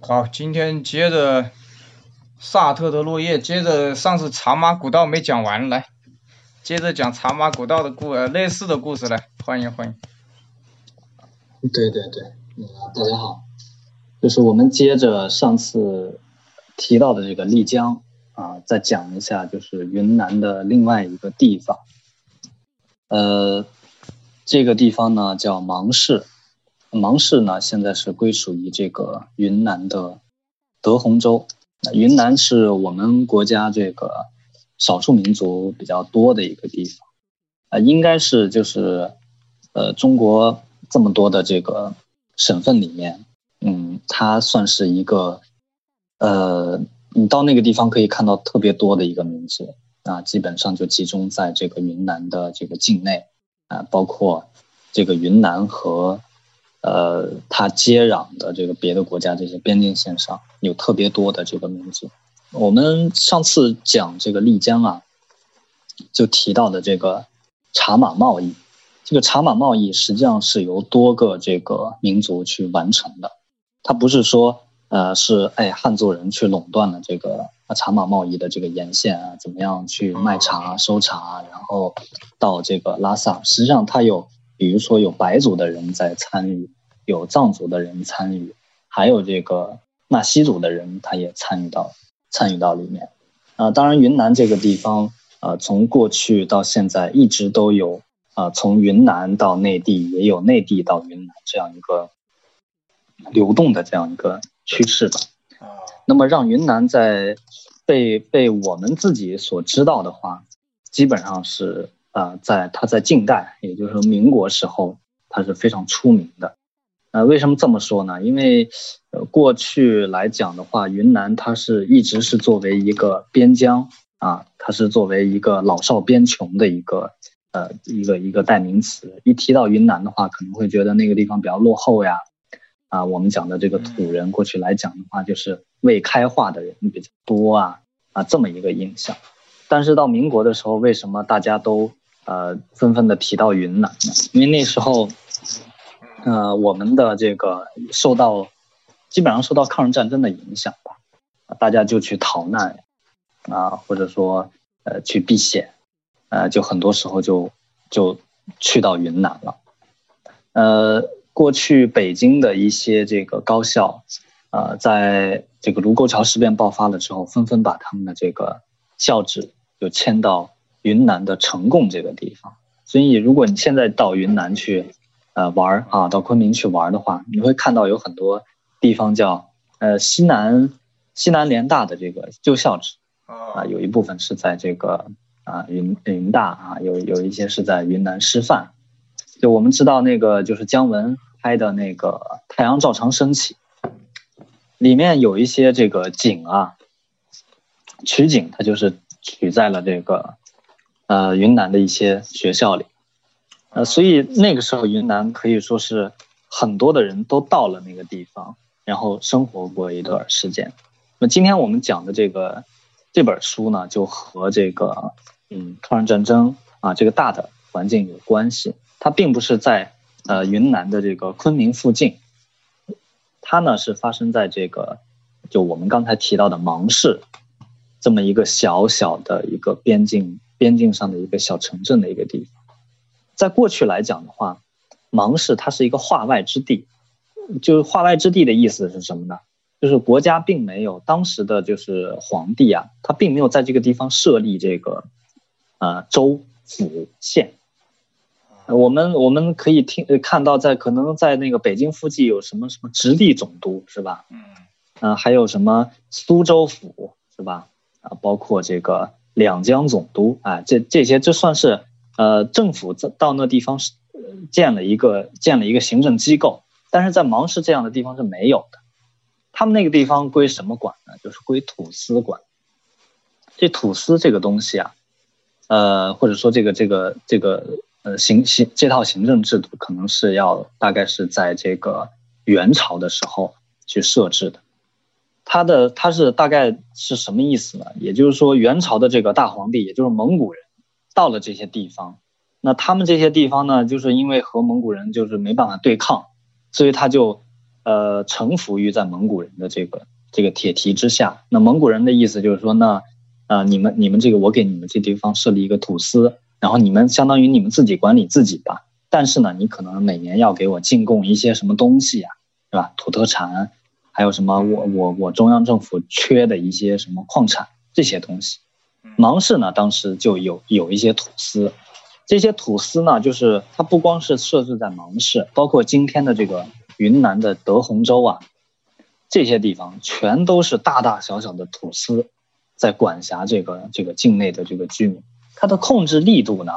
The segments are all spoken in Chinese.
好，今天接着萨特的落叶，接着上次茶马古道没讲完，来，接着讲茶马古道的故呃类似的故事来，欢迎欢迎。对对对，呃，大家好，就是我们接着上次提到的这个丽江啊，再讲一下就是云南的另外一个地方，呃，这个地方呢叫芒市。芒市呢，现在是归属于这个云南的德宏州。云南是我们国家这个少数民族比较多的一个地方，啊，应该是就是呃中国这么多的这个省份里面，嗯，它算是一个呃，你到那个地方可以看到特别多的一个民族啊，基本上就集中在这个云南的这个境内啊，包括这个云南和。呃，它接壤的这个别的国家这些边境线上有特别多的这个民族。我们上次讲这个丽江啊，就提到的这个茶马贸易，这个茶马贸易实际上是由多个这个民族去完成的。它不是说呃是哎汉族人去垄断了这个茶马贸易的这个沿线啊，怎么样去卖茶收茶，然后到这个拉萨，实际上它有。比如说有白族的人在参与，有藏族的人参与，还有这个纳西族的人，他也参与到参与到里面。啊，当然云南这个地方，呃，从过去到现在一直都有啊，从云南到内地，也有内地到云南这样一个流动的这样一个趋势吧。那么让云南在被被我们自己所知道的话，基本上是。啊，在他在近代，也就是说民国时候，他是非常出名的。呃，为什么这么说呢？因为呃，过去来讲的话，云南它是一直是作为一个边疆啊，它是作为一个老少边穷的一个呃一个一个代名词。一提到云南的话，可能会觉得那个地方比较落后呀。啊，我们讲的这个土人，过去来讲的话，就是未开化的人比较多啊啊这么一个印象。但是到民国的时候，为什么大家都呃，纷纷的提到云南，因为那时候，呃，我们的这个受到基本上受到抗日战争的影响吧，大家就去逃难啊，或者说呃去避险，呃，就很多时候就就去到云南了。呃，过去北京的一些这个高校，呃，在这个卢沟桥事变爆发了之后，纷纷把他们的这个校址就迁到。云南的呈贡这个地方，所以如果你现在到云南去，呃玩啊，到昆明去玩的话，你会看到有很多地方叫呃西南西南联大的这个旧校址啊，有一部分是在这个啊云云大啊，有有一些是在云南师范。就我们知道那个就是姜文拍的那个《太阳照常升起》，里面有一些这个景啊，取景它就是取在了这个。呃，云南的一些学校里，呃，所以那个时候云南可以说是很多的人都到了那个地方，然后生活过一段时间。那今天我们讲的这个这本书呢，就和这个嗯抗日战争啊这个大的环境有关系。它并不是在呃云南的这个昆明附近，它呢是发生在这个就我们刚才提到的芒市这么一个小小的一个边境。边境上的一个小城镇的一个地方，在过去来讲的话，芒市它是一个化外之地，就是化外之地的意思是什么呢？就是国家并没有当时的就是皇帝啊，他并没有在这个地方设立这个呃州府县。我们我们可以听看到，在可能在那个北京附近有什么什么直隶总督是吧？嗯，嗯，还有什么苏州府是吧？啊，包括这个。两江总督啊，这这些这算是呃政府到那地方是建了一个建了一个行政机构，但是在芒市这样的地方是没有的。他们那个地方归什么管呢？就是归土司管。这土司这个东西啊，呃或者说这个这个这个呃行行这套行政制度，可能是要大概是在这个元朝的时候去设置的。他的他是大概是什么意思呢？也就是说，元朝的这个大皇帝，也就是蒙古人，到了这些地方，那他们这些地方呢，就是因为和蒙古人就是没办法对抗，所以他就，呃臣服于在蒙古人的这个这个铁蹄之下。那蒙古人的意思就是说，那啊你们你们这个我给你们这地方设立一个土司，然后你们相当于你们自己管理自己吧。但是呢，你可能每年要给我进贡一些什么东西呀，是吧？土特产，还有什么我我我中央政府缺的一些什么矿产这些东西。芒市呢，当时就有有一些土司，这些土司呢，就是它不光是设置在芒市，包括今天的这个云南的德宏州啊，这些地方全都是大大小小的土司在管辖这个这个境内的这个居民，它的控制力度呢？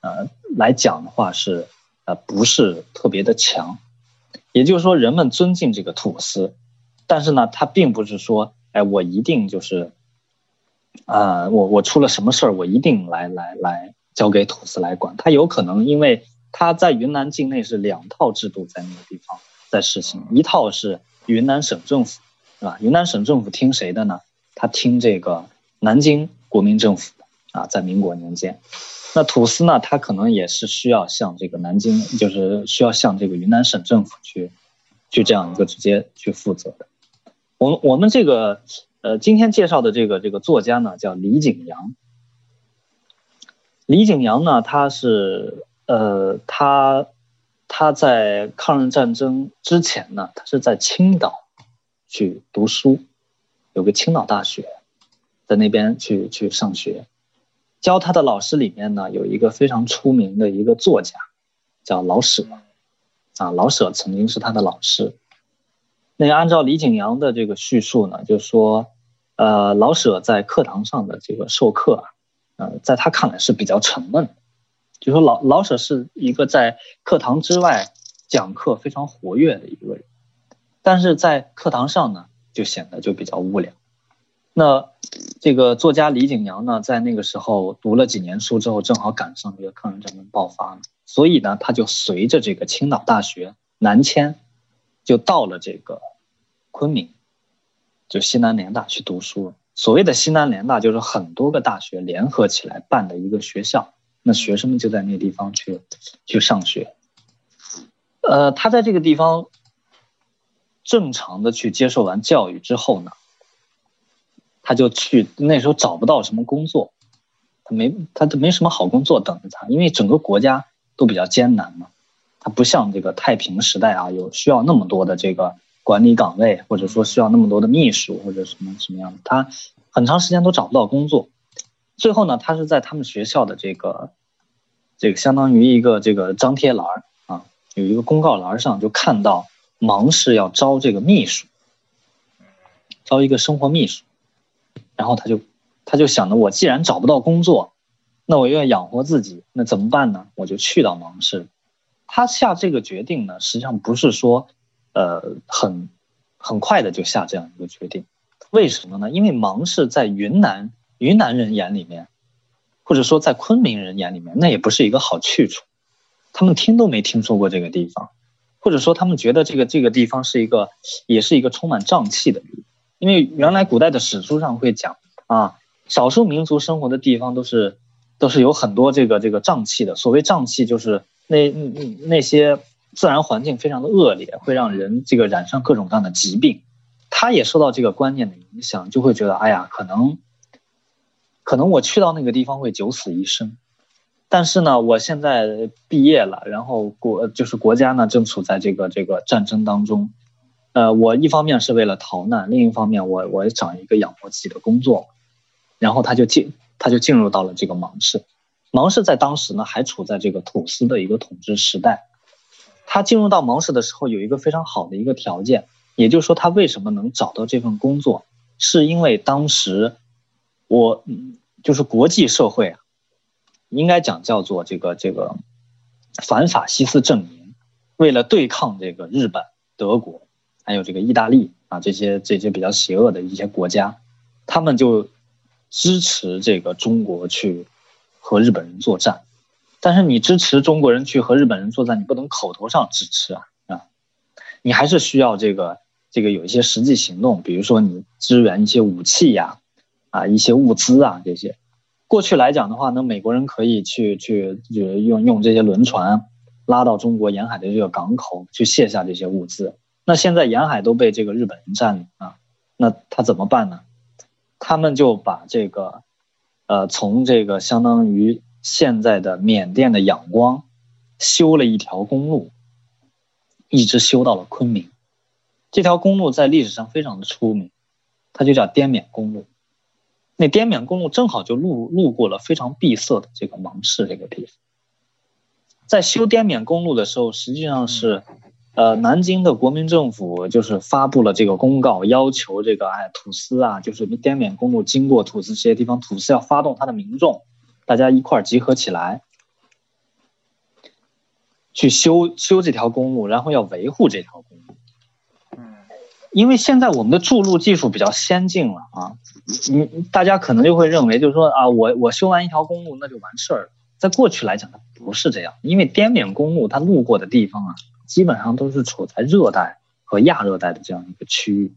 呃，来讲的话是，呃，不是特别的强，也就是说，人们尊敬这个土司，但是呢，他并不是说，哎，我一定就是，啊，我我出了什么事儿，我一定来来来交给土司来管。他有可能，因为他在云南境内是两套制度在那个地方在实行，一套是云南省政府，是吧？云南省政府听谁的呢？他听这个南京国民政府啊，在民国年间。那土司呢？他可能也是需要向这个南京，就是需要向这个云南省政府去，去这样一个直接去负责的。我们我们这个呃，今天介绍的这个这个作家呢，叫李景阳。李景阳呢，他是呃，他他在抗日战争之前呢，他是在青岛去读书，有个青岛大学，在那边去去上学。教他的老师里面呢，有一个非常出名的一个作家，叫老舍，啊，老舍曾经是他的老师。那按照李景阳的这个叙述呢，就说，呃，老舍在课堂上的这个授课啊，呃，在他看来是比较沉闷，就说老老舍是一个在课堂之外讲课非常活跃的一个人，但是在课堂上呢，就显得就比较无聊。那这个作家李景阳呢，在那个时候读了几年书之后，正好赶上这个抗日战争爆发，所以呢，他就随着这个青岛大学南迁，就到了这个昆明，就西南联大去读书。所谓的西南联大，就是很多个大学联合起来办的一个学校，那学生们就在那地方去去上学。呃，他在这个地方正常的去接受完教育之后呢。他就去那时候找不到什么工作，他没他都没什么好工作等着他，因为整个国家都比较艰难嘛。他不像这个太平时代啊，有需要那么多的这个管理岗位，或者说需要那么多的秘书或者什么什么样的，他很长时间都找不到工作。最后呢，他是在他们学校的这个这个相当于一个这个张贴栏啊，有一个公告栏上就看到芒市要招这个秘书，招一个生活秘书。然后他就，他就想着，我既然找不到工作，那我又要养活自己，那怎么办呢？我就去到芒市。他下这个决定呢，实际上不是说，呃，很很快的就下这样一个决定。为什么呢？因为芒市在云南云南人眼里面，或者说在昆明人眼里面，那也不是一个好去处。他们听都没听说过这个地方，或者说他们觉得这个这个地方是一个，也是一个充满瘴气的。因为原来古代的史书上会讲啊，少数民族生活的地方都是都是有很多这个这个瘴气的。所谓瘴气，就是那那些自然环境非常的恶劣，会让人这个染上各种各样的疾病。他也受到这个观念的影响，就会觉得哎呀，可能可能我去到那个地方会九死一生。但是呢，我现在毕业了，然后国就是国家呢正处在这个这个战争当中。呃，我一方面是为了逃难，另一方面我我找一个养活自己的工作，然后他就进他就进入到了这个芒市，芒市在当时呢还处在这个土司的一个统治时代，他进入到芒市的时候有一个非常好的一个条件，也就是说他为什么能找到这份工作，是因为当时我就是国际社会啊，应该讲叫做这个这个反法西斯阵营，为了对抗这个日本、德国。还有这个意大利啊，这些这些比较邪恶的一些国家，他们就支持这个中国去和日本人作战。但是你支持中国人去和日本人作战，你不能口头上支持啊啊，你还是需要这个这个有一些实际行动，比如说你支援一些武器呀啊一些物资啊这些。过去来讲的话，那美国人可以去去就用用这些轮船拉到中国沿海的这个港口去卸下这些物资。那现在沿海都被这个日本人占领啊，那他怎么办呢？他们就把这个，呃，从这个相当于现在的缅甸的仰光，修了一条公路，一直修到了昆明。这条公路在历史上非常的出名，它就叫滇缅公路。那滇缅公路正好就路路过了非常闭塞的这个芒市这个地方。在修滇缅公路的时候，实际上是。呃，南京的国民政府就是发布了这个公告，要求这个哎土司啊，就是滇缅公路经过土司这些地方，土司要发动他的民众，大家一块儿集合起来，去修修这条公路，然后要维护这条公路。嗯，因为现在我们的筑路技术比较先进了啊，你大家可能就会认为，就是说啊，我我修完一条公路那就完事儿了。在过去来讲，它不是这样，因为滇缅公路它路过的地方啊。基本上都是处在热带和亚热带的这样一个区域，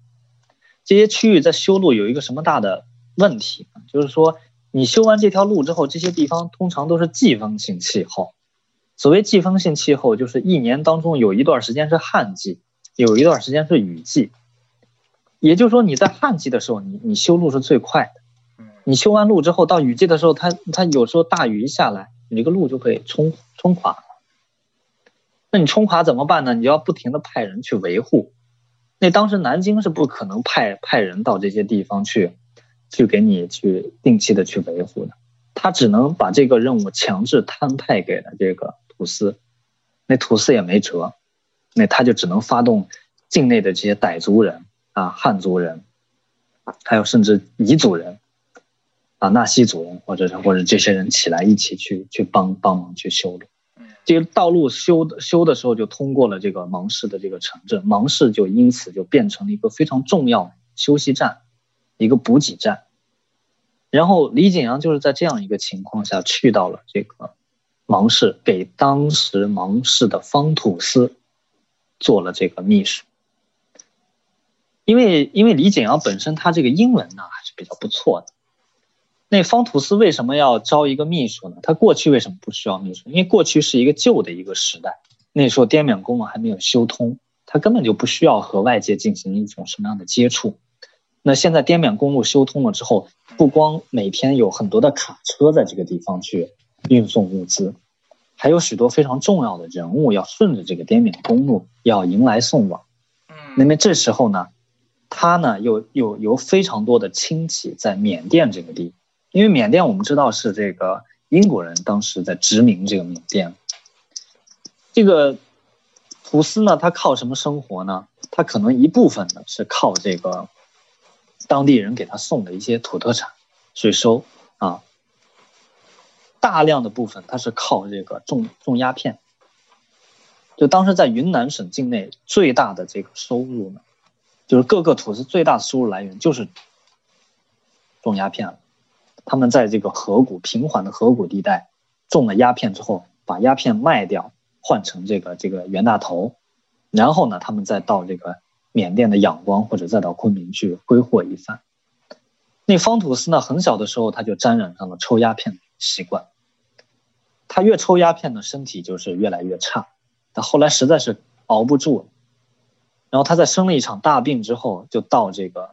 这些区域在修路有一个什么大的问题？就是说，你修完这条路之后，这些地方通常都是季风性气候。所谓季风性气候，就是一年当中有一段时间是旱季，有一段时间是雨季。也就是说，你在旱季的时候，你你修路是最快的。你修完路之后，到雨季的时候，它它有时候大雨一下来，你这个路就可以冲冲垮。那你冲垮怎么办呢？你就要不停的派人去维护。那当时南京是不可能派派人到这些地方去，去给你去定期的去维护的。他只能把这个任务强制摊派给了这个土司，那土司也没辙，那他就只能发动境内的这些傣族人啊、汉族人，还有甚至彝族人啊、纳西族人，或者是或者这些人起来一起去去帮帮忙去修路。这个道路修的修的时候，就通过了这个芒市的这个城镇，芒市就因此就变成了一个非常重要休息站，一个补给站。然后李景阳就是在这样一个情况下去到了这个芒市，给当时芒市的方土司做了这个秘书。因为因为李景阳本身他这个英文呢还是比较不错的。那方土司为什么要招一个秘书呢？他过去为什么不需要秘书？因为过去是一个旧的一个时代，那时候滇缅公路还没有修通，他根本就不需要和外界进行一种什么样的接触。那现在滇缅公路修通了之后，不光每天有很多的卡车在这个地方去运送物资，还有许多非常重要的人物要顺着这个滇缅公路要迎来送往。那么这时候呢，他呢又又有非常多的亲戚在缅甸这个地。因为缅甸我们知道是这个英国人当时在殖民这个缅甸，这个土司呢，他靠什么生活呢？他可能一部分呢是靠这个当地人给他送的一些土特产税收啊，大量的部分他是靠这个种种鸦片。就当时在云南省境内最大的这个收入呢，就是各个土司最大的收入来源就是种鸦片了。他们在这个河谷平缓的河谷地带种了鸦片之后，把鸦片卖掉，换成这个这个袁大头，然后呢，他们再到这个缅甸的仰光或者再到昆明去挥霍一番。那方土司呢，很小的时候他就沾染上了抽鸦片的习惯，他越抽鸦片呢，身体就是越来越差。他后来实在是熬不住了，然后他在生了一场大病之后，就到这个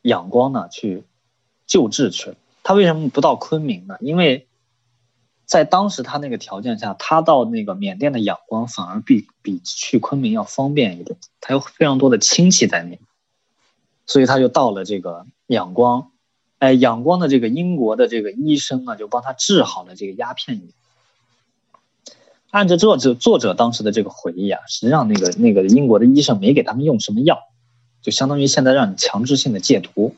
仰光呢去救治去了。他为什么不到昆明呢？因为在当时他那个条件下，他到那个缅甸的仰光反而比比去昆明要方便一点，他有非常多的亲戚在那，所以他就到了这个仰光。哎，仰光的这个英国的这个医生啊，就帮他治好了这个鸦片瘾。按照作者作者当时的这个回忆啊，实际上那个那个英国的医生没给他们用什么药，就相当于现在让你强制性的戒毒。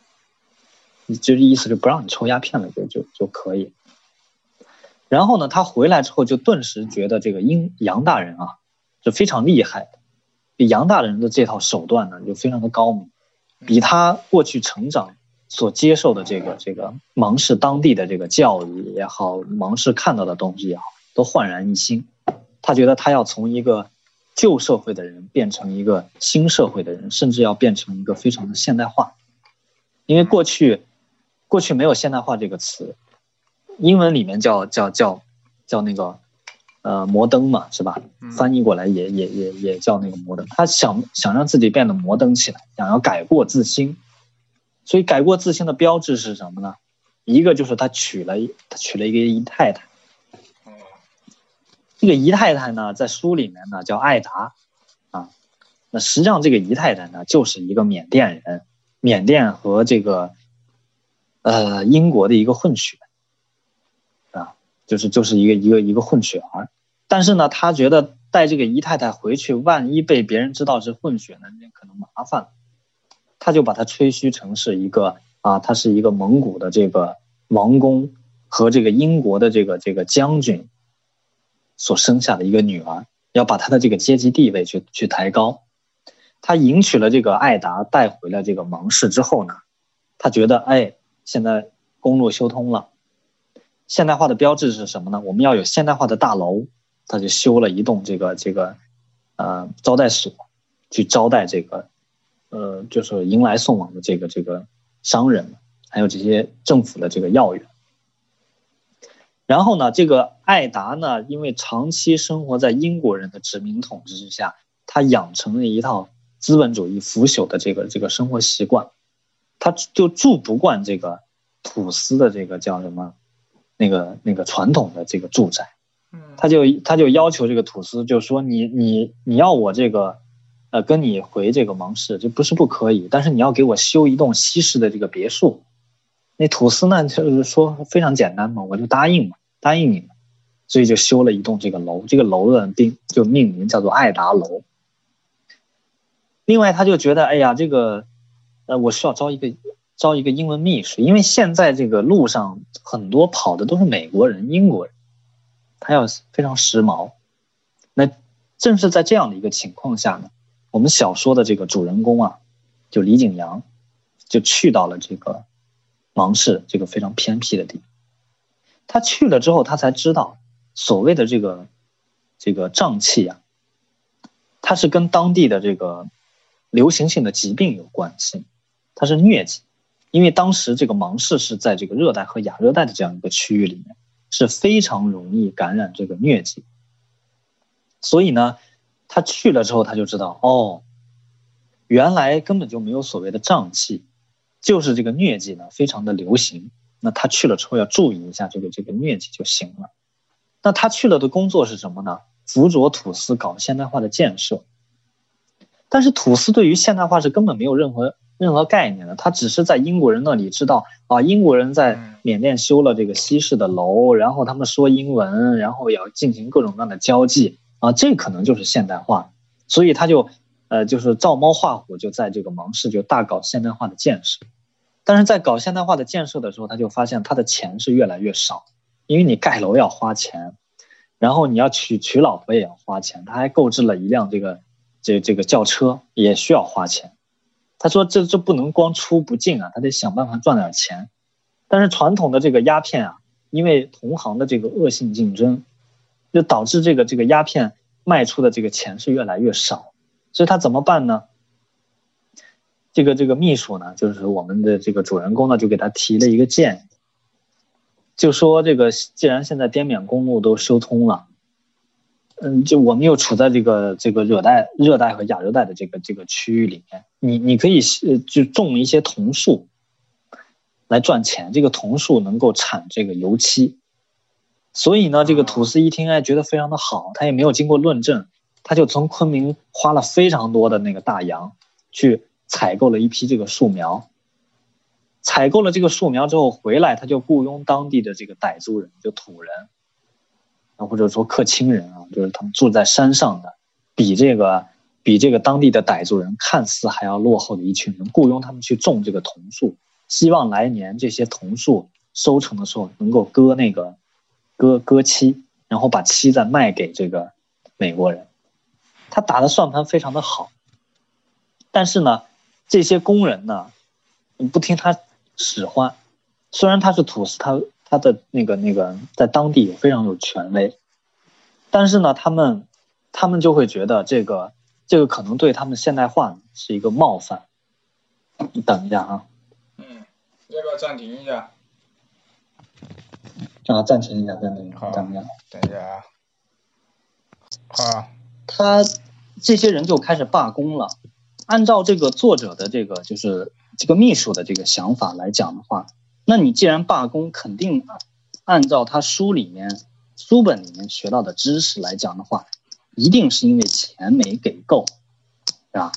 就是意思就不让你抽鸦片了，就就就可以。然后呢，他回来之后就顿时觉得这个英杨大人啊是非常厉害的，杨大人的这套手段呢就非常的高明，比他过去成长所接受的这个这个芒市当地的这个教育也好，芒市看到的东西也好，都焕然一新。他觉得他要从一个旧社会的人变成一个新社会的人，甚至要变成一个非常的现代化，因为过去。过去没有现代化这个词，英文里面叫叫叫叫那个，呃摩登嘛，是吧？翻译过来也也也也叫那个摩登。他想想让自己变得摩登起来，想要改过自新。所以改过自新的标志是什么呢？一个就是他娶了他娶了一个姨太太。这个姨太太呢，在书里面呢叫艾达啊。那实际上这个姨太太呢，就是一个缅甸人，缅甸和这个呃英国的一个混血啊。就是就是一个一个一个混血儿，但是呢，他觉得带这个姨太太回去，万一被别人知道是混血呢，那可能麻烦。他就把她吹嘘成是一个啊，她是一个蒙古的这个王公和这个英国的这个这个将军所生下的一个女儿，要把她的这个阶级地位去去抬高。他迎娶了这个艾达，带回了这个芒市之后呢，他觉得哎，现在公路修通了。现代化的标志是什么呢？我们要有现代化的大楼，他就修了一栋这个这个呃招待所，去招待这个呃就是迎来送往的这个这个商人，还有这些政府的这个要员。然后呢，这个艾达呢，因为长期生活在英国人的殖民统治之下，他养成了一套资本主义腐朽的这个这个生活习惯，他就住不惯这个土司的这个叫什么？那个那个传统的这个住宅，他就他就要求这个土司，就说你你你要我这个，呃，跟你回这个芒市，这不是不可以，但是你要给我修一栋西式的这个别墅。那土司呢，就是说非常简单嘛，我就答应嘛，答应你嘛，所以就修了一栋这个楼，这个楼的定就命名叫做爱达楼。另外，他就觉得，哎呀，这个，呃，我需要招一个。招一个英文秘书，因为现在这个路上很多跑的都是美国人、英国人，他要非常时髦。那正是在这样的一个情况下呢，我们小说的这个主人公啊，就李景阳，就去到了这个芒市这个非常偏僻的地方。他去了之后，他才知道所谓的这个这个瘴气啊，它是跟当地的这个流行性的疾病有关系，它是疟疾。因为当时这个芒市是在这个热带和亚热带的这样一个区域里面，是非常容易感染这个疟疾。所以呢，他去了之后，他就知道，哦，原来根本就没有所谓的瘴气，就是这个疟疾呢非常的流行。那他去了之后要注意一下这个这个疟疾就行了。那他去了的工作是什么呢？辅佐土司搞现代化的建设。但是土司对于现代化是根本没有任何。任何概念的，他只是在英国人那里知道啊，英国人在缅甸修了这个西式的楼，然后他们说英文，然后要进行各种各样的交际啊，这可能就是现代化，所以他就呃就是照猫画虎，就在这个芒市就大搞现代化的建设，但是在搞现代化的建设的时候，他就发现他的钱是越来越少，因为你盖楼要花钱，然后你要娶娶老婆也要花钱，他还购置了一辆这个这这个轿车也需要花钱。他说：“这这不能光出不进啊，他得想办法赚点钱。但是传统的这个鸦片啊，因为同行的这个恶性竞争，就导致这个这个鸦片卖出的这个钱是越来越少。所以他怎么办呢？这个这个秘书呢，就是我们的这个主人公呢，就给他提了一个建议，就说这个既然现在滇缅公路都修通了。”嗯，就我们又处在这个这个热带、热带和亚热带的这个这个区域里面，你你可以呃就种一些桐树来赚钱，这个桐树能够产这个油漆，所以呢，这个土司一听哎觉得非常的好，他也没有经过论证，他就从昆明花了非常多的那个大洋去采购了一批这个树苗，采购了这个树苗之后回来，他就雇佣当地的这个傣族人，就土人。啊，或者说客亲人啊，就是他们住在山上的，比这个比这个当地的傣族人看似还要落后的一群人，雇佣他们去种这个桐树，希望来年这些桐树收成的时候能够割那个割割漆，然后把漆再卖给这个美国人。他打的算盘非常的好，但是呢，这些工人呢，不听他使唤，虽然他是土司，他。他的那个那个在当地非常有权威，但是呢，他们他们就会觉得这个这个可能对他们现代化是一个冒犯。你等一下啊。嗯，要不要暂停一下？啊，暂停一下，暂停，好，等一下。等一下啊。啊，他这些人就开始罢工了。按照这个作者的这个就是这个秘书的这个想法来讲的话，那你既然罢工，肯定按照他书里面书本里面学到的知识来讲的话，一定是因为钱没给够，是吧？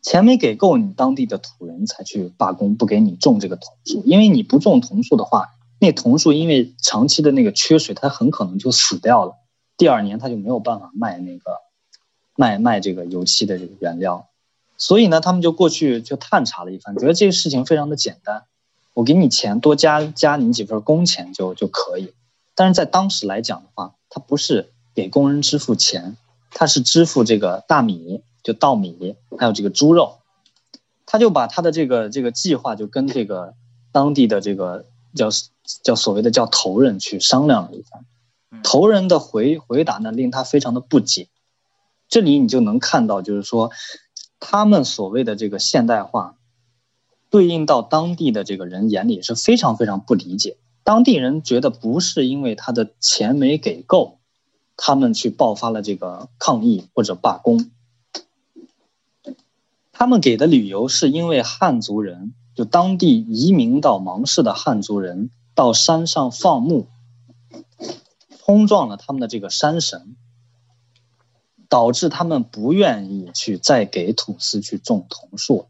钱没给够，你当地的土人才去罢工，不给你种这个桐树，因为你不种桐树的话，那桐树因为长期的那个缺水，它很可能就死掉了。第二年它就没有办法卖那个卖卖这个油漆的这个原料。所以呢，他们就过去就探查了一番，觉得这个事情非常的简单，我给你钱，多加加你几份工钱就就可以。但是在当时来讲的话，他不是给工人支付钱，他是支付这个大米，就稻米，还有这个猪肉。他就把他的这个这个计划就跟这个当地的这个叫叫所谓的叫头人去商量了一番。头人的回回答呢，令他非常的不解。这里你就能看到，就是说。他们所谓的这个现代化，对应到当地的这个人眼里是非常非常不理解。当地人觉得不是因为他的钱没给够，他们去爆发了这个抗议或者罢工。他们给的理由是因为汉族人，就当地移民到芒市的汉族人到山上放牧，冲撞了他们的这个山神。导致他们不愿意去再给土司去种桐树，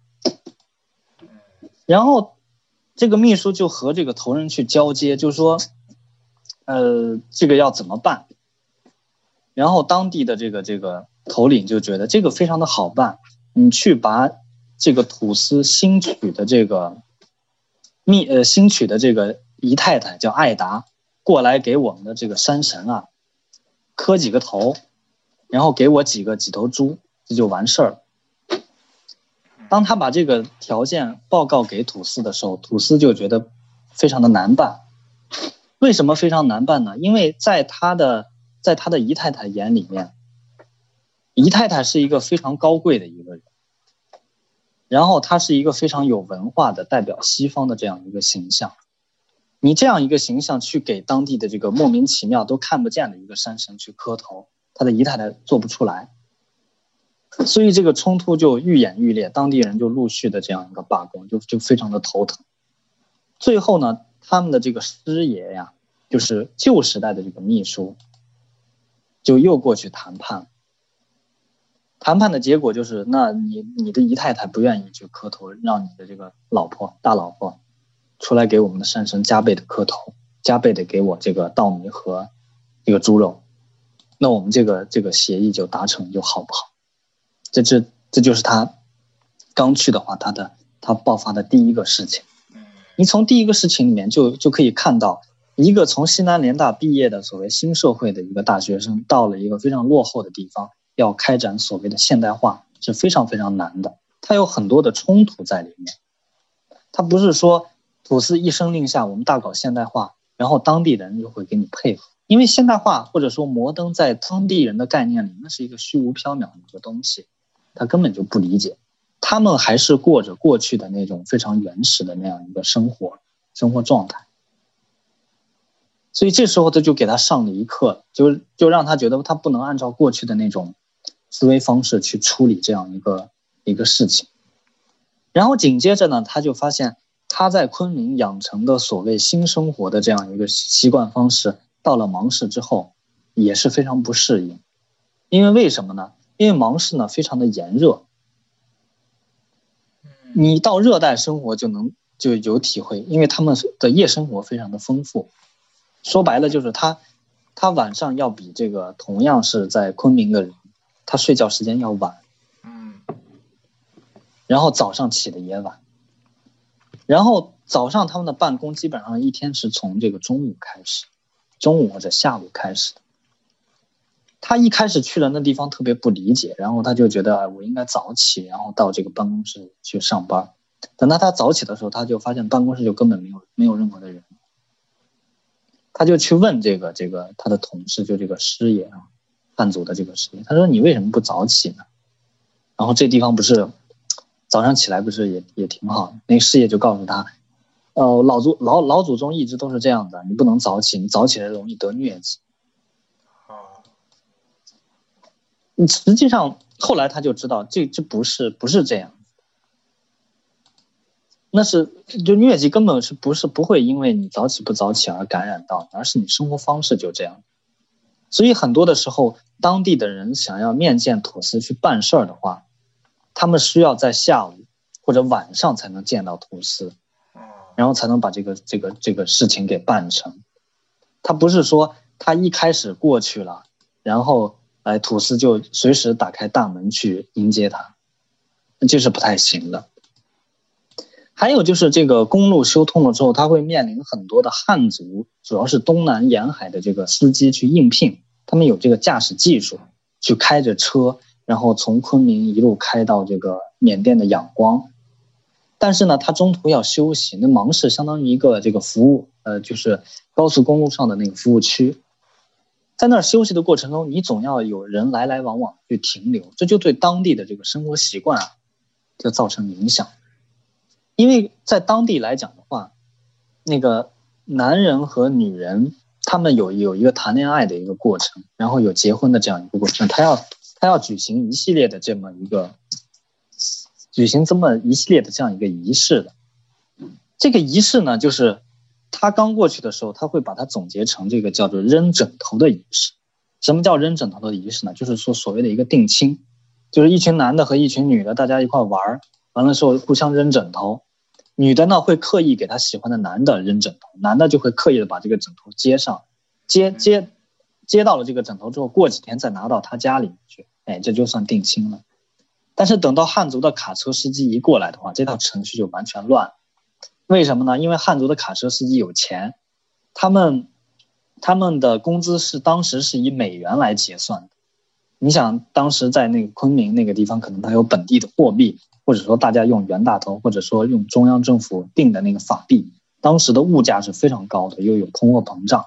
然后这个秘书就和这个头人去交接，就说，呃，这个要怎么办？然后当地的这个这个头领就觉得这个非常的好办，你去把这个土司新娶的这个秘呃新娶的这个姨太太叫艾达过来给我们的这个山神啊磕几个头。然后给我几个几头猪，这就完事儿了。当他把这个条件报告给土司的时候，土司就觉得非常的难办。为什么非常难办呢？因为在他的在他的姨太太眼里面，姨太太是一个非常高贵的一个人，然后他是一个非常有文化的代表西方的这样一个形象。你这样一个形象去给当地的这个莫名其妙都看不见的一个山神去磕头。他的姨太太做不出来，所以这个冲突就愈演愈烈，当地人就陆续的这样一个罢工，就就非常的头疼。最后呢，他们的这个师爷呀，就是旧时代的这个秘书，就又过去谈判。谈判的结果就是，那你你的姨太太不愿意去磕头，让你的这个老婆大老婆出来给我们的山神加倍的磕头，加倍的给我这个稻米和这个猪肉。那我们这个这个协议就达成就好不好？这这这就是他刚去的话，他的他爆发的第一个事情。你从第一个事情里面就就可以看到，一个从西南联大毕业的所谓新社会的一个大学生，到了一个非常落后的地方，要开展所谓的现代化是非常非常难的。他有很多的冲突在里面。他不是说土司一声令下，我们大搞现代化，然后当地人就会给你配合。因为现代化或者说摩登在当地人的概念里，那是一个虚无缥缈的一个东西，他根本就不理解，他们还是过着过去的那种非常原始的那样一个生活生活状态，所以这时候他就给他上了一课，就就让他觉得他不能按照过去的那种思维方式去处理这样一个一个事情，然后紧接着呢，他就发现他在昆明养成的所谓新生活的这样一个习惯方式。到了芒市之后，也是非常不适应，因为为什么呢？因为芒市呢非常的炎热，你到热带生活就能就有体会，因为他们的夜生活非常的丰富，说白了就是他他晚上要比这个同样是在昆明的人，他睡觉时间要晚，嗯，然后早上起的也晚，然后早上他们的办公基本上一天是从这个中午开始。中午或者下午开始的，他一开始去了那地方特别不理解，然后他就觉得我应该早起，然后到这个办公室去上班。等到他早起的时候，他就发现办公室就根本没有没有任何的人，他就去问这个这个他的同事，就这个师爷啊，汉族的这个师爷，他说你为什么不早起呢？然后这地方不是早上起来不是也也挺好的？那师爷就告诉他。呃，老祖老老祖宗一直都是这样的，你不能早起，你早起来容易得疟疾。实际上后来他就知道这这不是不是这样，那是就疟疾根本是不是不会因为你早起不早起而感染到，而是你生活方式就这样。所以很多的时候，当地的人想要面见土司去办事儿的话，他们需要在下午或者晚上才能见到土司，然后才能把这个这个这个事情给办成。他不是说他一开始过去了，然后哎土司就随时打开大门去迎接他，这是不太行的。还有就是这个公路修通了之后，他会面临很多的汉族，主要是东南沿海的这个司机去应聘，他们有这个驾驶技术，去开着车，然后从昆明一路开到这个缅甸的仰光。但是呢，他中途要休息，那芒市相当于一个这个服务，呃，就是高速公路上的那个服务区，在那儿休息的过程中，你总要有人来来往往去停留，这就对当地的这个生活习惯啊，就造成影响。因为在当地来讲的话，那个男人和女人他们有有一个谈恋爱的一个过程，然后有结婚的这样一个过程，他要他要举行一系列的这么一个举行这么一系列的这样一个仪式的。这个仪式呢，就是他刚过去的时候，他会把它总结成这个叫做扔枕头的仪式。什么叫扔枕头的仪式呢？就是说所谓的一个定亲，就是一群男的和一群女的大家一块玩儿，完了之后互相扔枕头。女的呢会刻意给她喜欢的男的扔枕头，男的就会刻意的把这个枕头接上，接接接到了这个枕头之后，过几天再拿到他家里面去，哎，这就算定亲了。但是等到汉族的卡车司机一过来的话，这套程序就完全乱。为什么呢？因为汉族的卡车司机有钱，他们他们的工资是当时是以美元来结算的。你想，当时在那个昆明那个地方，可能他有本地的货币。或者说大家用袁大头，或者说用中央政府定的那个法币，当时的物价是非常高的，又有通货膨胀，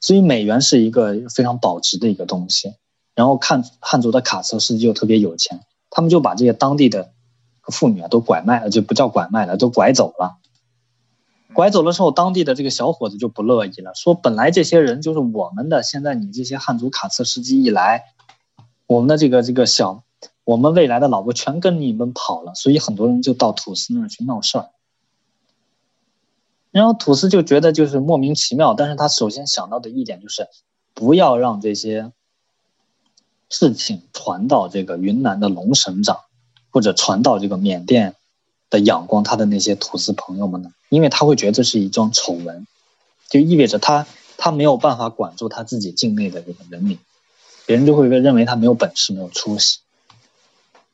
所以美元是一个非常保值的一个东西。然后看汉族的卡车司机又特别有钱，他们就把这些当地的妇女啊都拐卖了，就不叫拐卖了，都拐走了。拐走了之后，当地的这个小伙子就不乐意了，说本来这些人就是我们的，现在你这些汉族卡车司机一来，我们的这个这个小。我们未来的老婆全跟你们跑了，所以很多人就到土司那儿去闹事儿。然后土司就觉得就是莫名其妙，但是他首先想到的一点就是不要让这些事情传到这个云南的龙省长，或者传到这个缅甸的仰光他的那些土司朋友们呢，因为他会觉得这是一桩丑闻，就意味着他他没有办法管住他自己境内的这个人民，别人就会认为他没有本事，没有出息。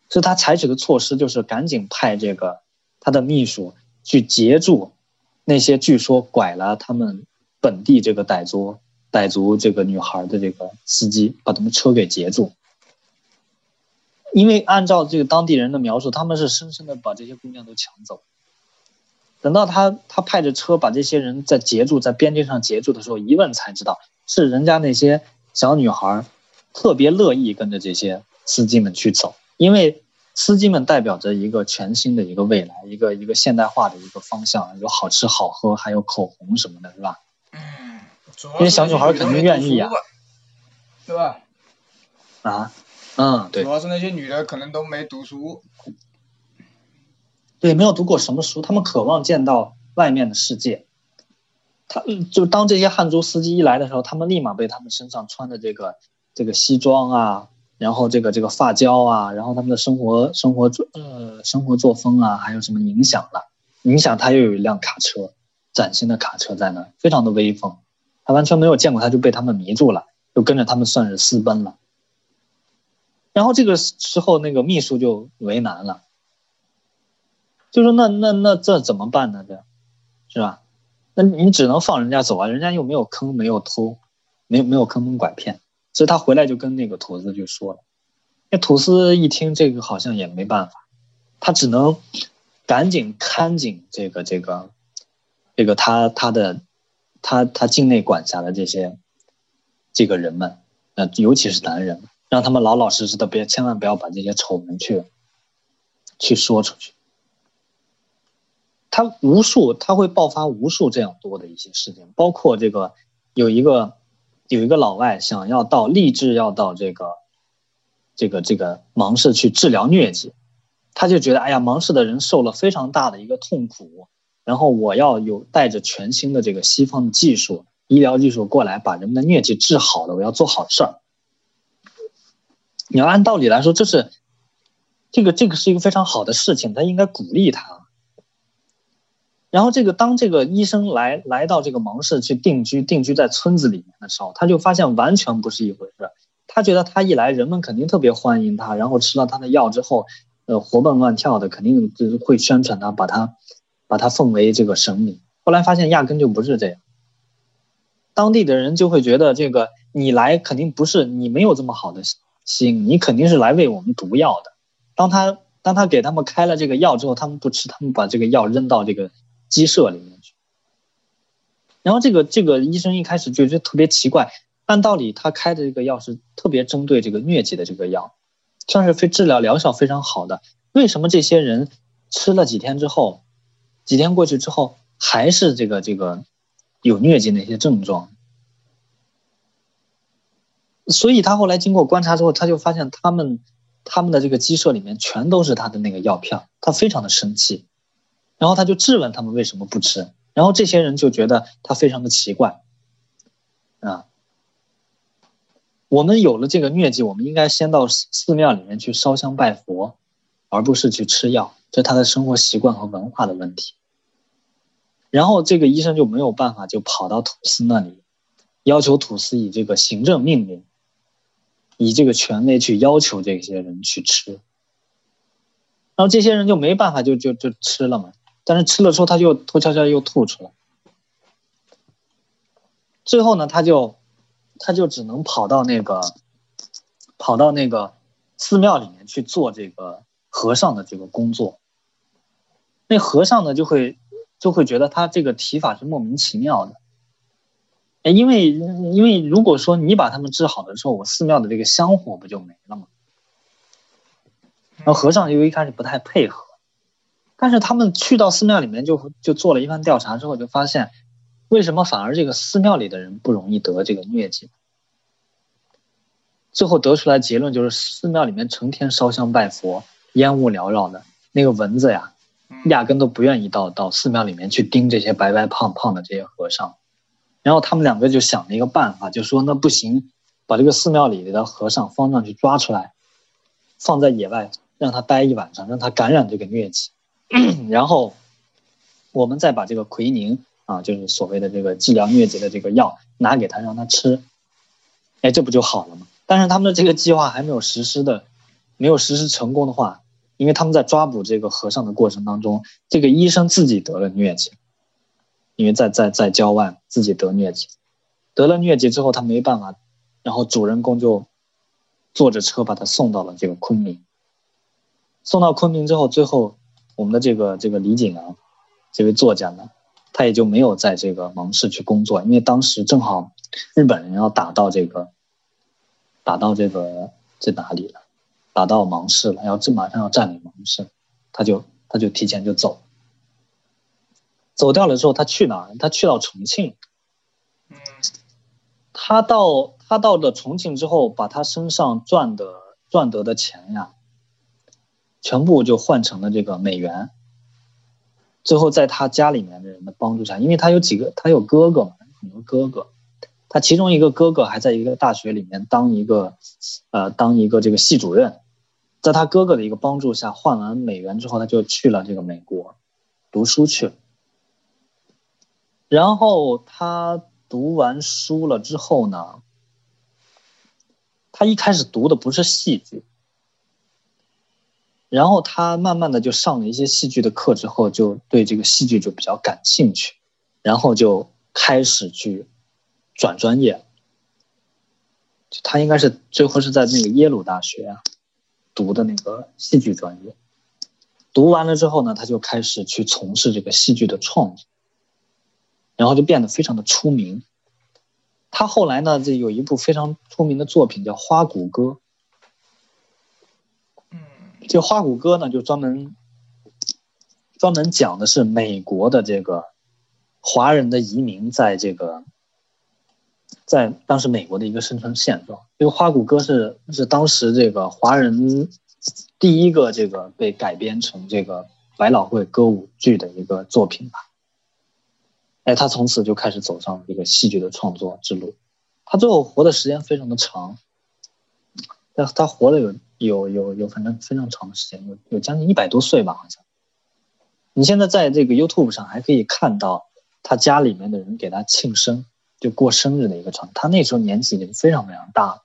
所以他采取的措施就是赶紧派这个他的秘书去截住那些据说拐了他们本地这个傣族傣族这个女孩的这个司机，把他们车给截住。因为按照这个当地人的描述，他们是深深的把这些姑娘都抢走。等到他他派着车把这些人在截住，在边境上截住的时候，一问才知道是人家那些小女孩特别乐意跟着这些司机们去走。因为司机们代表着一个全新的一个未来，一个一个现代化的一个方向，有好吃好喝，还有口红什么的，是吧？嗯，因为小女孩肯定愿意呀，对吧？啊，嗯，对。主要是那些女的可能都没读书，对，没有读过什么书，他们渴望见到外面的世界。他就当这些汉族司机一来的时候，他们立马被他们身上穿的这个这个西装啊。然后这个这个发胶啊，然后他们的生活生活作呃生活作风啊，还有什么影响了？影响他又有一辆卡车，崭新的卡车在那，非常的威风。他完全没有见过，他就被他们迷住了，就跟着他们算是私奔了。然后这个时候，那个秘书就为难了，就说那那那这怎么办呢？这，是吧？那你只能放人家走啊，人家又没有坑，没有偷，没有没有坑蒙拐骗。所以他回来就跟那个土司就说了，那土司一听这个好像也没办法，他只能赶紧看紧这个这个这个他他的他他境内管辖的这些这个人们，呃尤其是男人，让他们老老实实的，别千万不要把这些丑闻去去说出去。他无数他会爆发无数这样多的一些事情，包括这个有一个。有一个老外想要到立志要到这个这个这个芒市去治疗疟疾，他就觉得哎呀，芒市的人受了非常大的一个痛苦，然后我要有带着全新的这个西方的技术、医疗技术过来把人们的疟疾治好了，我要做好事儿。你要按道理来说，这是这个这个是一个非常好的事情，他应该鼓励他。然后这个当这个医生来来到这个芒市去定居，定居在村子里面的时候，他就发现完全不是一回事。他觉得他一来，人们肯定特别欢迎他，然后吃了他的药之后，呃，活蹦乱跳的，肯定就是会宣传他，把他把他奉为这个神明。后来发现压根就不是这样，当地的人就会觉得这个你来肯定不是你没有这么好的。心，你肯定是来喂我们毒药的。当他当他给他们开了这个药之后，他们不吃，他们把这个药扔到这个鸡舍里面去。然后这个这个医生一开始就觉得特别奇怪，按道理他开的这个药是特别针对这个疟疾的这个药，算是非治疗疗效非常好的。为什么这些人吃了几天之后，几天过去之后还是这个这个有疟疾那些症状？所以他后来经过观察之后，他就发现他们他们的这个鸡舍里面全都是他的那个药片，他非常的生气，然后他就质问他们为什么不吃，然后这些人就觉得他非常的奇怪，啊，我们有了这个疟疾，我们应该先到寺寺庙里面去烧香拜佛，而不是去吃药，这是他的生活习惯和文化的问题。然后这个医生就没有办法，就跑到土司那里，要求土司以这个行政命令。以这个权威去要求这些人去吃，然后这些人就没办法，就就就吃了嘛。但是吃了之后，他就偷悄悄又吐出来。最后呢，他就他就只能跑到那个跑到那个寺庙里面去做这个和尚的这个工作。那和尚呢，就会就会觉得他这个提法是莫名其妙的。因为因为如果说你把他们治好的时候，我寺庙的这个香火不就没了吗？然后和尚又一开始不太配合，但是他们去到寺庙里面就就做了一番调查之后，就发现为什么反而这个寺庙里的人不容易得这个疟疾？最后得出来结论就是寺庙里面成天烧香拜佛，烟雾缭绕的，那个蚊子呀，压根都不愿意到到寺庙里面去叮这些白白胖胖的这些和尚。然后他们两个就想了一个办法，就说那不行，把这个寺庙里的和尚方丈去抓出来，放在野外，让他待一晚上，让他感染这个疟疾，然后我们再把这个奎宁啊，就是所谓的这个治疗疟疾的这个药拿给他，让他吃，哎，这不就好了吗？但是他们的这个计划还没有实施的，没有实施成功的话，因为他们在抓捕这个和尚的过程当中，这个医生自己得了疟疾。因为在在在郊外自己得疟疾，得了疟疾之后他没办法，然后主人公就坐着车把他送到了这个昆明。送到昆明之后，最后我们的这个这个李景啊，这位作家呢，他也就没有在这个芒市去工作，因为当时正好日本人要打到这个打到这个在哪里了，打到芒市了，要这马上要占领芒市，他就他就提前就走。走掉了之后，他去哪儿？他去到重庆。嗯，他到他到了重庆之后，把他身上赚的赚得的钱呀，全部就换成了这个美元。最后在他家里面的人的帮助下，因为他有几个，他有哥哥嘛，很多哥哥。他其中一个哥哥还在一个大学里面当一个呃当一个这个系主任，在他哥哥的一个帮助下，换完美元之后，他就去了这个美国读书去了。然后他读完书了之后呢，他一开始读的不是戏剧，然后他慢慢的就上了一些戏剧的课之后，就对这个戏剧就比较感兴趣，然后就开始去转专业。他应该是最后是在那个耶鲁大学啊读的那个戏剧专业，读完了之后呢，他就开始去从事这个戏剧的创作。然后就变得非常的出名。他后来呢，这有一部非常出名的作品叫《花鼓歌》。嗯，这《花鼓歌》呢，就专门专门讲的是美国的这个华人的移民在这个在当时美国的一个生存现状。这个花鼓歌是是当时这个华人第一个这个被改编成这个百老汇歌舞剧的一个作品吧。哎，他从此就开始走上这个戏剧的创作之路。他最后活的时间非常的长，他他活了有有有有反正非常长的时间，有有将近一百多岁吧，好像。你现在在这个 YouTube 上还可以看到他家里面的人给他庆生，就过生日的一个场。他那时候年纪已经非常非常大了，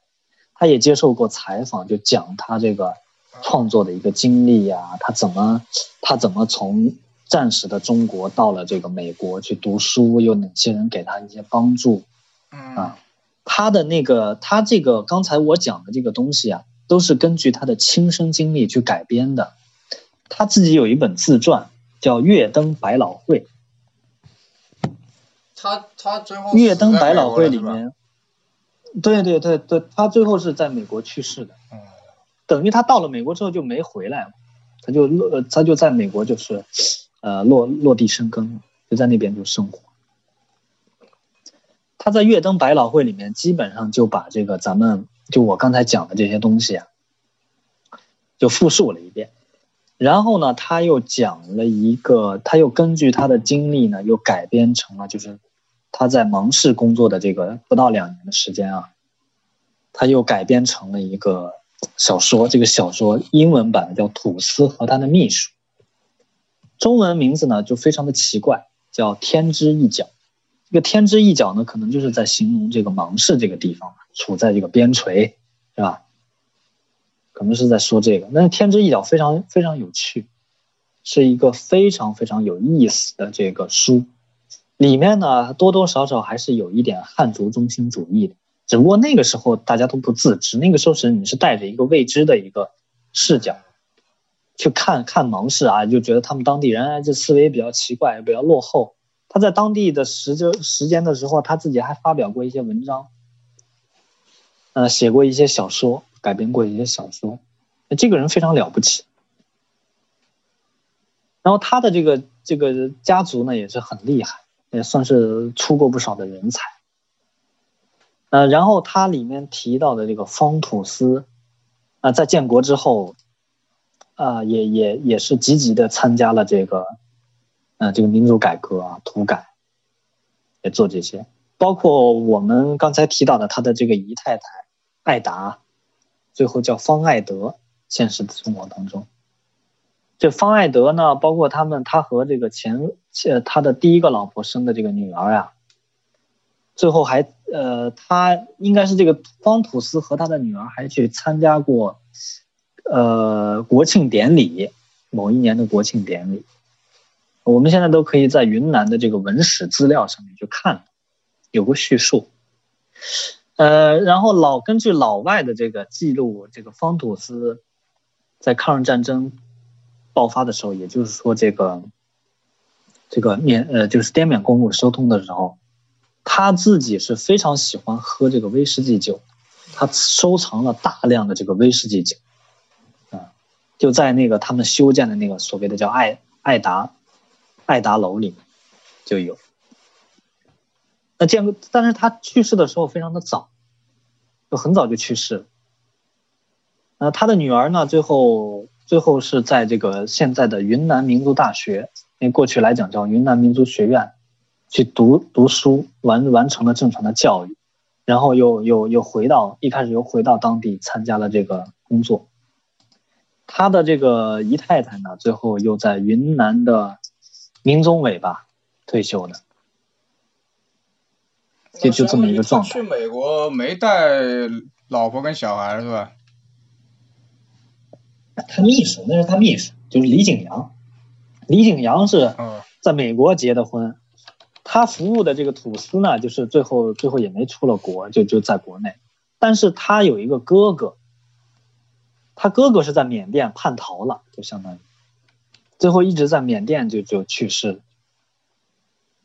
他也接受过采访，就讲他这个创作的一个经历呀，他怎么他怎么从战时的中国到了这个美国去读书，有哪些人给他一些帮助，啊，他的那个他这个刚才我讲的这个东西啊，都是根据他的亲身经历去改编的，他自己有一本自传。叫月登百老汇，他他最后月登百老汇里面，对对对对，他最后是在美国去世的，嗯，等于他到了美国之后就没回来了，他就落他就在美国就是呃落落地生根，就在那边就生活。他在月登百老汇里面基本上就把这个咱们就我刚才讲的这些东西啊，就复述了一遍。然后呢，他又讲了一个，他又根据他的经历呢，又改编成了，就是他在芒市工作的这个不到两年的时间啊，他又改编成了一个小说。这个小说英文版叫《吐司和他的秘书》，中文名字呢就非常的奇怪，叫《天之一角》。这个“天之一角”呢，可能就是在形容这个芒市这个地方，处在这个边陲，是吧？可能是在说这个，那《天之一角》非常非常有趣，是一个非常非常有意思的这个书，里面呢多多少少还是有一点汉族中心主义的，只不过那个时候大家都不自知，那个时候是你是带着一个未知的一个视角去看看芒市啊，就觉得他们当地人这思维比较奇怪，比较落后。他在当地的时间时间的时候，他自己还发表过一些文章，呃，写过一些小说。改编过一些小说，这个人非常了不起。然后他的这个这个家族呢也是很厉害，也算是出过不少的人才。呃，然后他里面提到的这个方土司，啊，在建国之后，啊，也也也是积极的参加了这个，呃，这个民主改革啊，土改，也做这些。包括我们刚才提到的他的这个姨太太艾达。最后叫方爱德，现实的生活当中，这方爱德呢，包括他们，他和这个前他的第一个老婆生的这个女儿呀，最后还呃他应该是这个方土司和他的女儿还去参加过呃国庆典礼，某一年的国庆典礼，我们现在都可以在云南的这个文史资料上面去看，有个叙述。呃，然后老根据老外的这个记录，这个方土司在抗日战争爆发的时候，也就是说这个这个缅呃就是滇缅公路收通的时候，他自己是非常喜欢喝这个威士忌酒，他收藏了大量的这个威士忌酒，就在那个他们修建的那个所谓的叫爱爱达爱达楼里就有。那建，但是他去世的时候非常的早。就很早就去世了，那，他的女儿呢，最后最后是在这个现在的云南民族大学，因为过去来讲叫云南民族学院，去读读书，完完成了正常的教育，然后又又又回到一开始又回到当地参加了这个工作，他的这个姨太太呢，最后又在云南的民宗委吧退休的。就就这么一个状态。去美国没带老婆跟小孩是吧？他秘书那是他秘书，就是李景阳。李景阳是在美国结的婚，他服务的这个土司呢，就是最后最后也没出了国，就就在国内。但是他有一个哥哥，他哥哥是在缅甸叛逃了，就相当于最后一直在缅甸就就去世了。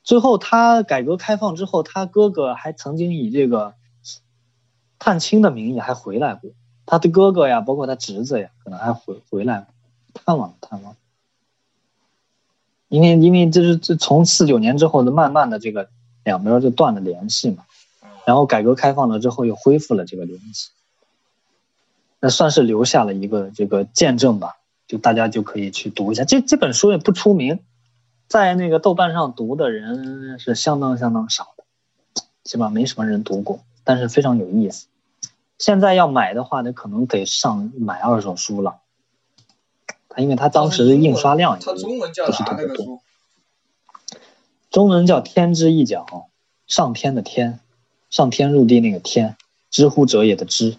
最后，他改革开放之后，他哥哥还曾经以这个探亲的名义还回来过。他的哥哥呀，包括他侄子呀，可能还回回来探望探望。因为因为这是这从四九年之后的慢慢的这个两边就断了联系嘛。然后改革开放了之后又恢复了这个联系，那算是留下了一个这个见证吧，就大家就可以去读一下。这这本书也不出名，在那个豆瓣上读的人是相当相当少的，基本上没什么人读过，但是非常有意思。现在要买的话，那可能得上买二手书了。他因为他当时的印刷量也不是特别多？中文叫《天之一角》，上天的天，上天入地那个天，知乎者也的知，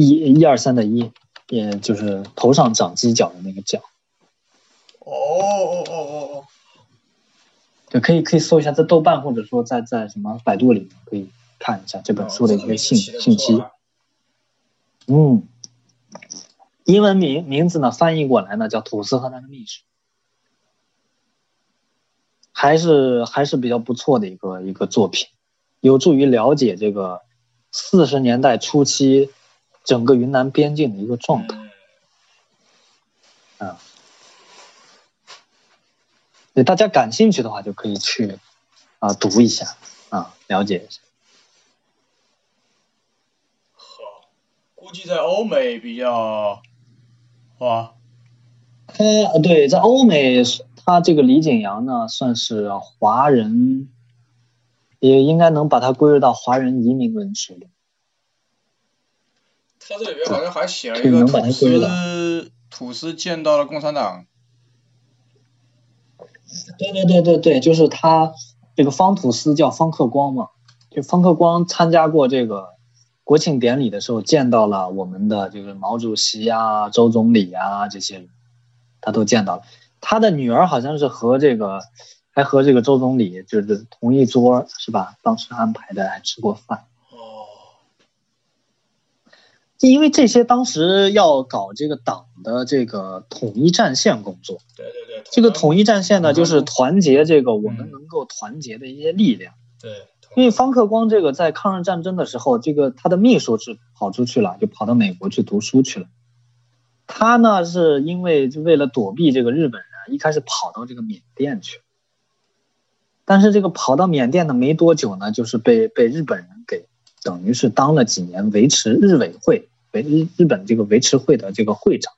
一一二三的一，也就是头上长犄角的那个角。哦哦哦哦哦，对，可以可以搜一下，在豆瓣或者说在在什么百度里面可以。看一下这本书的一个信信息，嗯，英文名名字呢翻译过来呢叫《吐司和他的秘书》，还是还是比较不错的一个一个作品，有助于了解这个四十年代初期整个云南边境的一个状态，啊，对大家感兴趣的话就可以去啊读一下啊了解一下。估计在欧美比较，哇，呃，对，在欧美，他这个李景阳呢，算是华人，也应该能把它归入到华人移民文学里。他这里边好像还写了一个吐司，吐司见到了共产党。对对对对对，就是他这个方吐司叫方克光嘛，就方克光参加过这个。国庆典礼的时候见到了我们的这个毛主席啊、周总理啊这些人，他都见到了。他的女儿好像是和这个，还和这个周总理就是同一桌，是吧？当时安排的还吃过饭。哦。因为这些当时要搞这个党的这个统一战线工作。对对对。这个统一战线呢，就是团结这个我们能够团结的一些力量。对。因为方克光这个在抗日战争的时候，这个他的秘书是跑出去了，就跑到美国去读书去了。他呢是因为就为了躲避这个日本人，一开始跑到这个缅甸去。但是这个跑到缅甸的没多久呢，就是被被日本人给等于是当了几年维持日委会维日日本这个维持会的这个会长。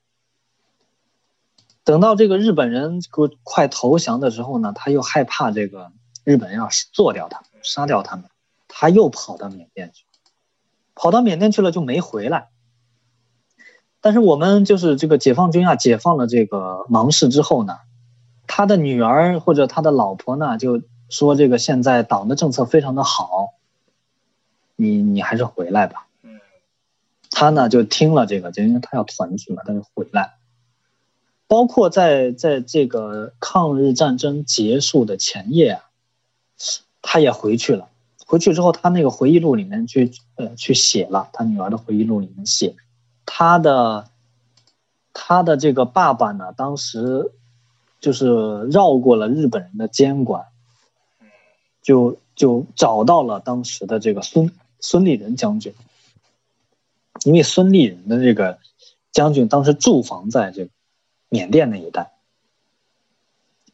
等到这个日本人快投降的时候呢，他又害怕这个日本人要做掉他。杀掉他们，他又跑到缅甸去，跑到缅甸去了就没回来。但是我们就是这个解放军啊，解放了这个芒市之后呢，他的女儿或者他的老婆呢，就说这个现在党的政策非常的好，你你还是回来吧。他呢就听了这个，就因为他要团聚嘛，他就回来。包括在在这个抗日战争结束的前夜啊。他也回去了，回去之后，他那个回忆录里面去呃去写了，他女儿的回忆录里面写，他的他的这个爸爸呢，当时就是绕过了日本人的监管，就就找到了当时的这个孙孙立人将军，因为孙立人的这个将军当时驻防在这个缅甸那一带，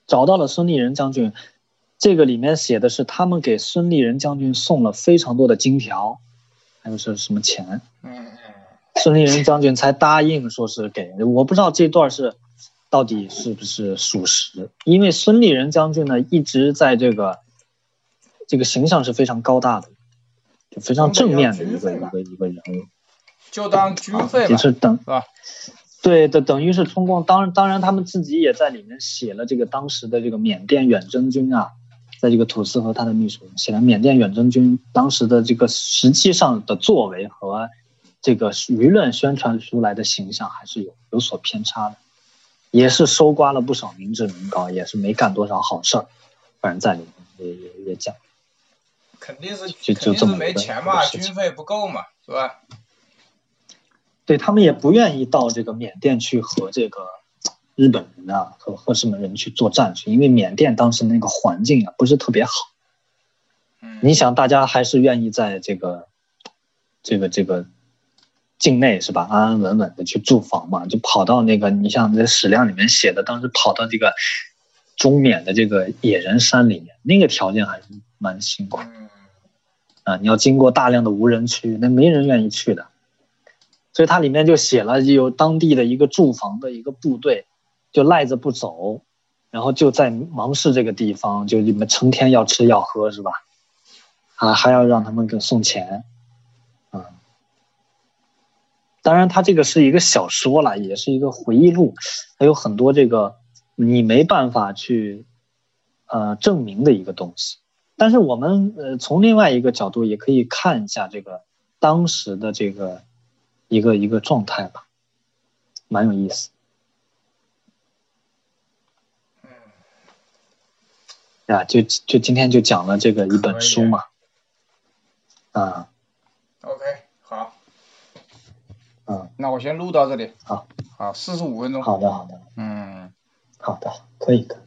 找到了孙立人将军。这个里面写的是他们给孙立人将军送了非常多的金条，还有是什么钱？嗯孙立人将军才答应说是给，我不知道这段是到底是不是属实，因为孙立人将军呢一直在这个这个形象是非常高大的，就非常正面的一个一个一个人物，就当军费也是等是吧？对的，等于是通过。当然，当然他们自己也在里面写了这个当时的这个缅甸远征军啊。在这个土司和他的秘书写了缅甸远征军当时的这个实际上的作为和这个舆论宣传出来的形象还是有有所偏差的，也是收刮了不少民脂民膏，也是没干多少好事儿，反正在里面也也也讲，肯定是就就这么没钱嘛，军费不够嘛，是吧？对他们也不愿意到这个缅甸去和这个。日本人啊和和什么人去作战去？因为缅甸当时那个环境啊不是特别好。嗯，你想大家还是愿意在这个这个这个境内是吧？安安稳稳的去住房嘛？就跑到那个你像这史料里面写的，当时跑到这个中缅的这个野人山里面，那个条件还是蛮辛苦。啊，你要经过大量的无人区，那没人愿意去的。所以它里面就写了，有当地的一个驻防的一个部队，就赖着不走，然后就在芒市这个地方，就你们成天要吃要喝是吧？啊，还要让他们给送钱，啊。当然，它这个是一个小说了，也是一个回忆录，还有很多这个你没办法去呃证明的一个东西。但是我们呃从另外一个角度也可以看一下这个当时的这个。一个一个状态吧，蛮有意思。嗯，呀，就就今天就讲了这个一本书嘛，啊。OK，好。嗯。那我先录到这里。好。好，四十五分钟。好的，好的。嗯。好的，可以的。